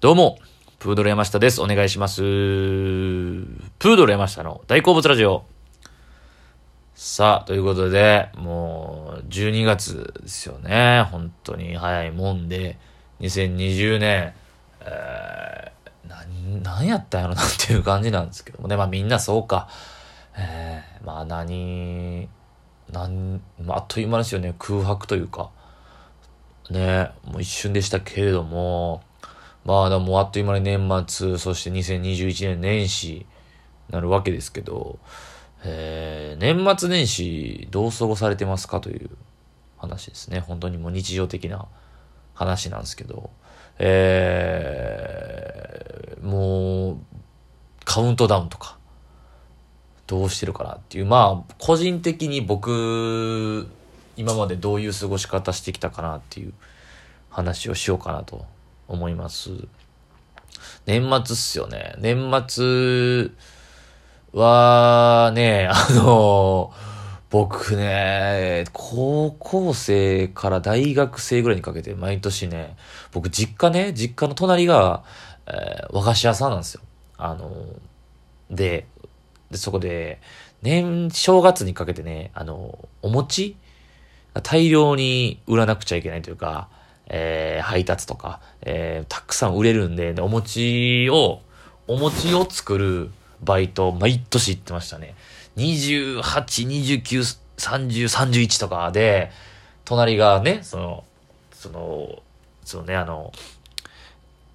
どうも、プードル山下です。お願いします。プードル山下の大好物ラジオ。さあ、ということで、もう、12月ですよね。本当に早いもんで、2020年、えー、なん、やったんやろなっていう感じなんですけどもね。まあみんなそうか。えー、まあ何、なん、まあ、あっという間ですよね。空白というか。ね、もう一瞬でしたけれども、まあでもあっという間に年末、そして2021年年始なるわけですけど、えー、年末年始どう過ごされてますかという話ですね。本当にもう日常的な話なんですけど、えー、もう、カウントダウンとか、どうしてるかなっていう、まあ、個人的に僕、今までどういう過ごし方してきたかなっていう話をしようかなと思います。年末っすよね。年末はね、あの、僕ね、高校生から大学生ぐらいにかけて毎年ね、僕実家ね、実家の隣が、えー、和菓子屋さんなんですよ。あの、で、で、そこで、年、正月にかけてね、あの、お餅大量に売らなくちゃいけないというか、えー、配達とか、えー、たくさん売れるんで、お餅を、お餅を作るバイト、毎年行ってましたね。28、29、30、31とかで、隣がね、その、その、そのね、あの、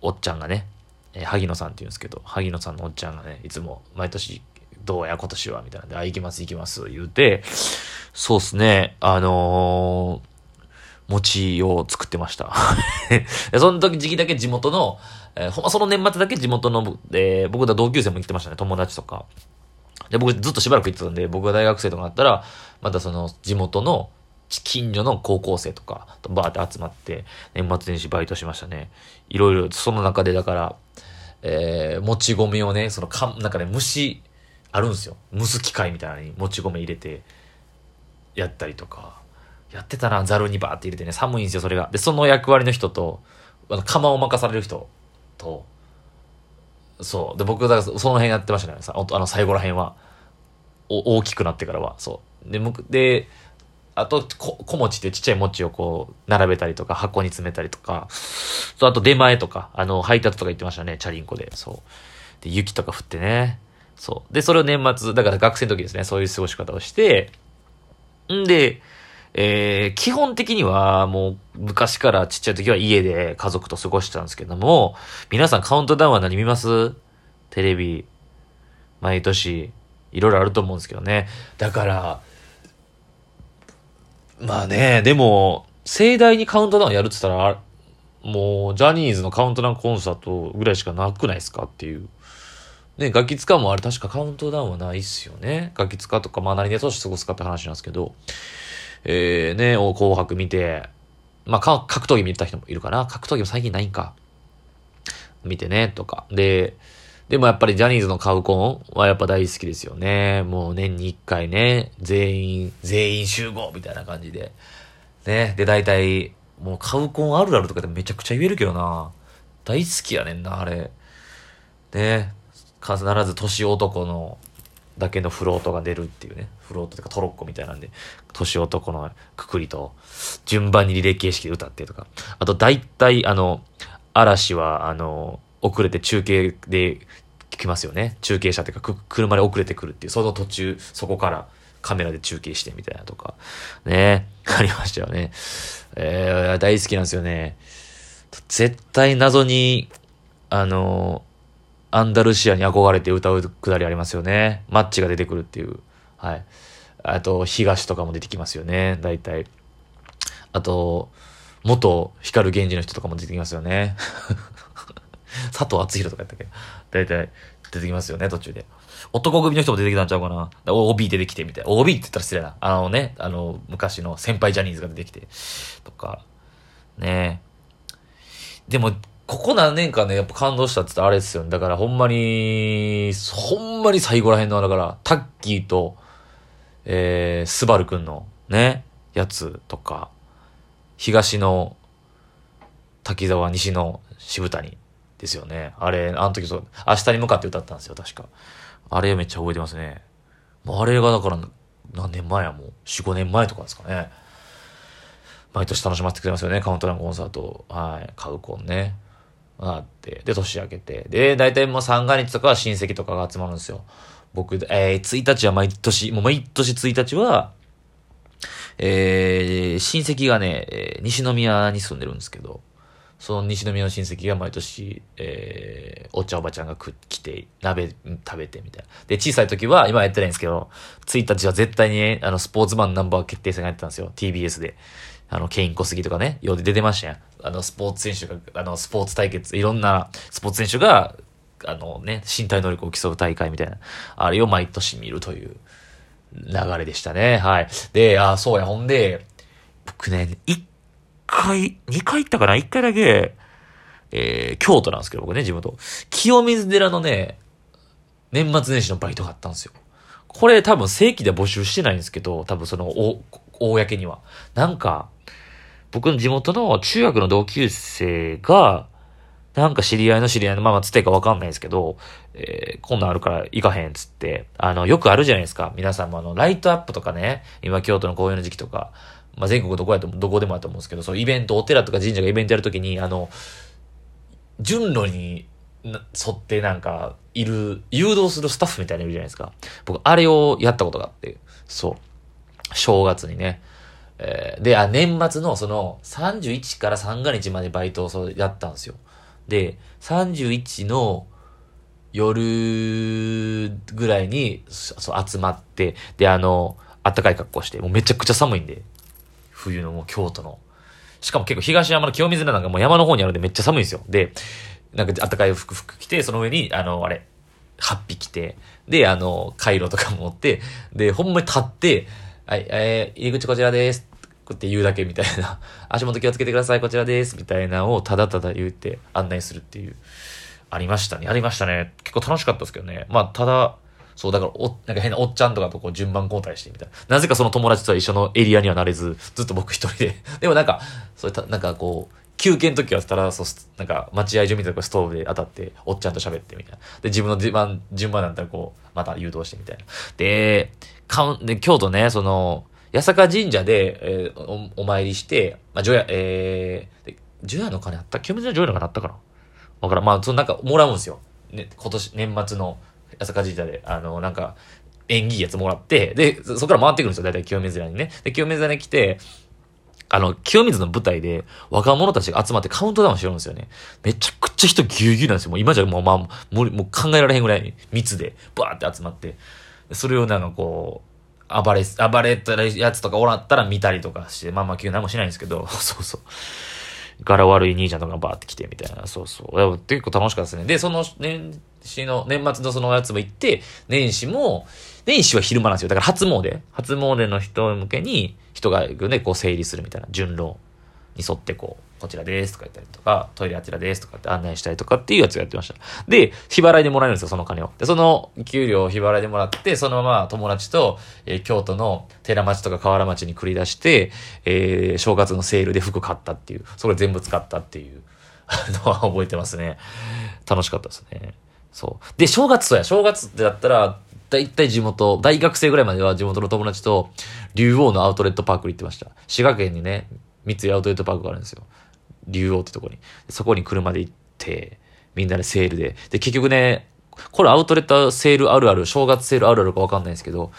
おっちゃんがね、えー、萩野さんって言うんですけど、萩野さんのおっちゃんがね、いつも毎年、どうや今年はみたいなんで、あ、行きます行きます言うて、そうっすね、あのー餅を作ってました。その時時期だけ地元の、えー、ほんまその年末だけ地元の、えー、僕だ同級生も行ってましたね、友達とか。で、僕ずっとしばらく行ってたんで、僕が大学生とかなったら、またその地元の近所の高校生とかバーって集まって、年末年始バイトしましたね。いろいろ、その中でだから、えー、もち米をね、そのか、なんかね、蒸し、あるんですよ。蒸す機械みたいなのにもち米入れて、やったりとか。やってたな、ざるにバーって入れてね、寒いんですよ、それが。で、その役割の人と、あの、釜を任される人と、そう。で、僕、だからその辺やってましたね。さあの、最後ら辺は。お、大きくなってからは。そう。で、むで、あと、こ、小餅ってちっちゃい餅をこう、並べたりとか、箱に詰めたりとか、そう、あと出前とか、あの、配達とか言ってましたね、チャリンコで。そう。で、雪とか降ってね。そう。で、それを年末、だから学生の時ですね、そういう過ごし方をして、んで、えー、基本的にはもう昔からちっちゃい時は家で家族と過ごしてたんですけども、皆さんカウントダウンは何見ます？テレビ。毎年、いろいろあると思うんですけどね。だから、まあね、でも、盛大にカウントダウンやるって言ったら、もう、ジャニーズのカウントダウンコンサートぐらいしかなくないですか？っていう。ね、ガキ使もあれ確かカウントダウンはないっすよね。ガキ使とか、まあ何で年過ごすかって話なんですけど。えー、ね、紅白見て、まあ、格闘技見た人もいるかな。格闘技も最近ないんか。見てね、とか。で、でもやっぱりジャニーズのカウコンはやっぱ大好きですよね。もう年に一回ね、全員、全員集合みたいな感じで。ね。で、大体、もうカウコンあるあるとかでめちゃくちゃ言えるけどな。大好きやねんな、あれ。ね。必ず年男のだけのフロートが出るっていうね。フロートとかトロッコみたいなんで、年男のくくりと、順番にリレー形式で歌ってとか。あと大体、あの、嵐は、あの、遅れて中継で来ますよね。中継車っていうか、車で遅れてくるっていう、その途中、そこからカメラで中継してみたいなとか。ね。ありましたよね。えー、大好きなんですよね。絶対謎に、あの、アンダルシアに憧れて歌うくだりありますよね。マッチが出てくるっていう。はい。あと、東とかも出てきますよね。大体。あと、元光源氏の人とかも出てきますよね。佐藤厚弘とかやったっけ？大体出てきますよね、途中で。男組の人も出てきたんちゃうかな。OB 出てきてみたいな。OB って言ったら失礼な。あのね、あの、昔の先輩ジャニーズが出てきて、とか、ねでも、ここ何年かね、やっぱ感動したって言ったらあれですよね。だからほんまに、ほんまに最後ら辺の、だから、タッキーと、えー、スバルくんのね、やつとか、東の滝沢、西の渋谷ですよね。あれ、あの時そう、明日に向かって歌ったんですよ、確か。あれめっちゃ覚えてますね。もうあれがだから、何年前やもう、4、5年前とかですかね。毎年楽しませてくれますよね、カウントダウンコンサート。はい、カウコンね。あって、で、年明けて。で、大体もう三が日とかは親戚とかが集まるんですよ。僕、えー、1日は毎年、もう毎年1日は、えー、親戚がね、えー、西宮に住んでるんですけど、その西宮の親戚が毎年、えー、お茶おばちゃんが来て、鍋食べてみたいな。で、小さい時は、今やってないんですけど、1日は絶対に、あの、スポーツマンナンバー決定戦がやってたんですよ。TBS で。あの、ケイン小杉とかね、ようで出てましたやん。あの、スポーツ選手が、あの、スポーツ対決、いろんなスポーツ選手が、あのね、身体能力を競う大会みたいな、あれを毎年見るという流れでしたね。はい。で、あ、そうや、ほんで、僕ね、一回、二回行ったかな？一回だけ、えー、京都なんですけど、僕ね、地元。清水寺のね、年末年始のバイトがあったんですよ。これ多分正規で募集してないんですけど、多分その、お、公には。なんか、僕の地元の中学の同級生が、なんか知り合いの知り合いの、まあまあつてかわかんないですけど、えー、今度あるから行かへんっつって、あの、よくあるじゃないですか。皆さんもあの、ライトアップとかね、今京都の紅葉の時期とか、まあ全国どこやと、どこでもあると思うんですけど、そうイベント、お寺とか神社がイベントやるときに、あの、順路に沿ってなんか、いる、誘導するスタッフみたいなのいるじゃないですか。僕、あれをやったことがあって、そう。正月にね。えー、で、あ、年末のその31から三が日までバイトをそうやったんですよ。で、31の夜ぐらいにそう集まって、で、あの、あったかい格好して、もうめちゃくちゃ寒いんで、冬のもう京都の。しかも結構東山の清水なんかもう山の方にあるんでめっちゃ寒いんですよ。で、なんかあったかい服服着て、その上に、あの、あれ、8匹着て、で、あの、回路とか持って、で、ほんまに立って、はい、えー、入り口こちらです。って言うだけみたいな。足元気をつけてください、こちらです。みたいなのをただただ言って案内するっていう。ありましたね。ありましたね。結構楽しかったですけどね。まあ、ただ、そう、だから、お、なんか変なおっちゃんとかとこう順番交代してみたいな。なぜかその友達とは一緒のエリアにはなれず、ずっと僕一人で。でもなんか、そういった、なんかこう、休憩の時はたら、そう、なんか、待合所みたいなストーブで当たって、おっちゃんと喋ってみたいな。で、自分の順番、順番だったらこう、また誘導してみたいな。で、かん、で、京都ね、その、八坂神社で、えー、おお参りして、まあ、除夜、えー、除夜の鐘あった？清水の除夜の鐘あったかな？わからん。まあ、そのなんか、もらうんですよ。ね、今年、年末の八坂神社で、あの、なんか、縁起いいやつもらって、で、そこから回ってくるんですよ。だいたい清水寺にね。で、清水寺に来て、あの、清水の舞台で若者たちが集まってカウントダウンしてるんですよね。めちゃくちゃ人ぎゅうぎゅうなんですよ。もう今じゃもう、まあ、もう考えられへんぐらい密で、バーって集まって、それをなんかこう、暴れ、暴れたやつとかおらったら見たりとかして、まあまあ急何もしないんですけど、そうそう。柄悪い兄ちゃんとかバーって来てみたいな、そうそう。結構楽しかったですね。で、その年始の、年末のそのやつも行って、年始も、年始は昼間なんですよ。だから初詣。初詣の人向けに人が行くね、こう整理するみたいな、順路に沿ってこう、こちらですとか言ったりとか、トイレあちらですとかって案内したりとかっていうやつをやってました。で、日払いでもらえるんですよ、その金を。で、その給料を日払いでもらって、そのまま友達と、えー、京都の寺町とか河原町に繰り出して、えー、正月のセールで服買ったっていう、それ全部使ったっていう のは覚えてますね。楽しかったですね。そう。で、正月そうや、正月ってだったら、だいたい地元、大学生ぐらいまでは地元の友達と、竜王のアウトレットパークに行ってました。滋賀県にね、三井アウトレットパークがあるんですよ。竜王ってとこに。そこに車で行って、みんなでセールで。で、結局ね、これアウトレットセールあるある、正月セールあるあるかわかんないですけど、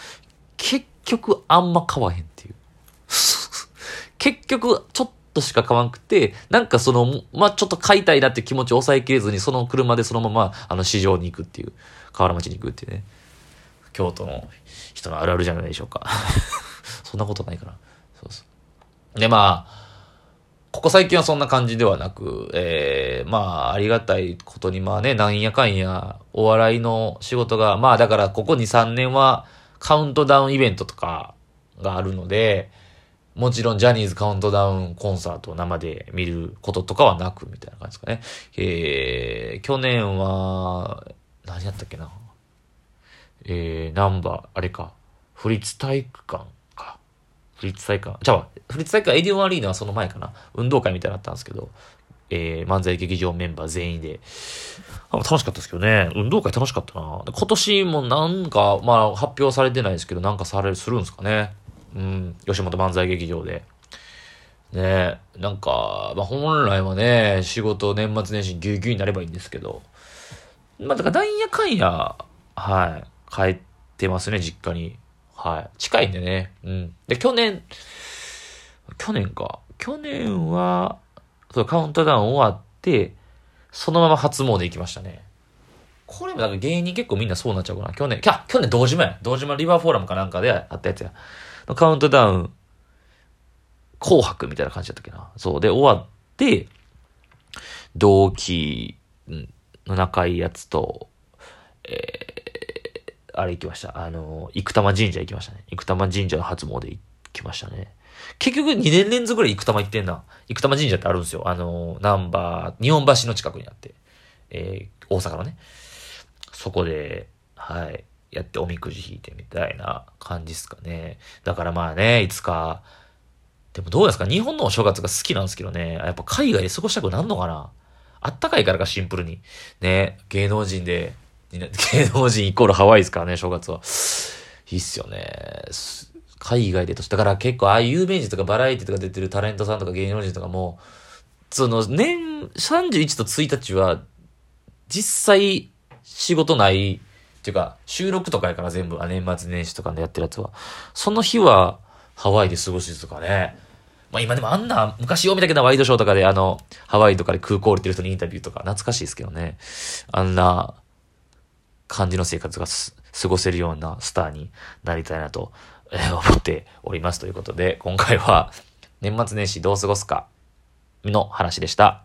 結局あんま買わへんっていう。結局、ちょっとしか買わんくて、なんかその、まあ、ちょっと買いたいなって気持ちを抑えきれずに、その車でそのまま、あの、市場に行くっていう、河原町に行くっていうね。京都の人のあるあるじゃないでしょうか。そんなことないかな。そうそう。で、まあ、ここ最近はそんな感じではなく、えー、まあ、ありがたいことに、まあね、なんやかんや、お笑いの仕事が、まあだからここ2、3年はカウントダウンイベントとかがあるので、もちろんジャニーズカウントダウンコンサートを生で見ることとかはなく、みたいな感じですかね。えー、去年は、何やったっけな。えー、ナンバー、あれか、府立体育館フリッツ体育館、じゃあ、フリッツ体育館エディオンアリーナはその前かな。運動会みたいなったんですけど、えー、漫才劇場メンバー全員で。楽しかったですけどね。運動会楽しかったな。今年もなんか、まあ発表されてないですけど、なんかされる、するんですかね。うん。吉本漫才劇場で。ねなんか、まあ本来はね、仕事年末年始ぎゅうぎゅうになればいいんですけど。まあだからなんやかんや、はい。帰ってますね、実家に。はい。近いんでね。うん。で、去年、去年か。去年は、そうカウントダウン終わって、そのまま初詣行きましたね。これもなんか芸人結構みんなそうなっちゃうかな。去年、きゃ、去年堂島や。堂島リバーフォーラムかなんかであったやつや。カウントダウン、紅白みたいな感じだったっけな。そう。で、終わって、同期の仲いいやつと、えー、あれ行きました。あの、生玉神社行きましたね。生玉神社の初詣行きましたね。結局2年連続ぐらい生玉行ってんな。生玉神社ってあるんですよ。あの、ナンバー、日本橋の近くにあって。えー、大阪のね。そこで、はい、やっておみくじ引いてみたいな感じっすかね。だからまあね、いつか、でもどうですか？日本のお正月が好きなんですけどね。やっぱ海外で過ごしたくなんのかな？あったかいからかシンプルに。ね、芸能人で、芸能人イコールハワイですからね、正月は。いいっすよね。海外でと、だから結構ああいう有名人とかバラエティとか出てるタレントさんとか芸能人とかも、その年31と1日は実際仕事ないっていうか収録とかやから全部、年末年始とかでやってるやつは。その日はハワイで過ごすとかね。まあ今でもあんな昔読みたけどワイドショーとかであのハワイとかで空港降りてる人にインタビューとか懐かしいですけどね。あんな感じの生活が過ごせるようなスターになりたいなとえ思っておりますということで、今回は年末年始どう過ごすかの話でした。